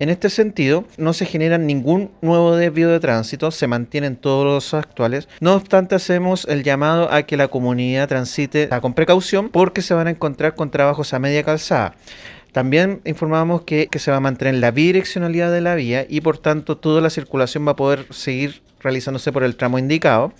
En este sentido, no se genera ningún nuevo desvío de tránsito, se mantienen todos los actuales. No obstante, hacemos el llamado a que la comunidad transite con precaución porque se van a encontrar con trabajos a media calzada. También informamos que, que, se va a mantener la bidireccionalidad de la vía y por tanto toda la circulación va a poder seguir realizándose por el tramo indicado.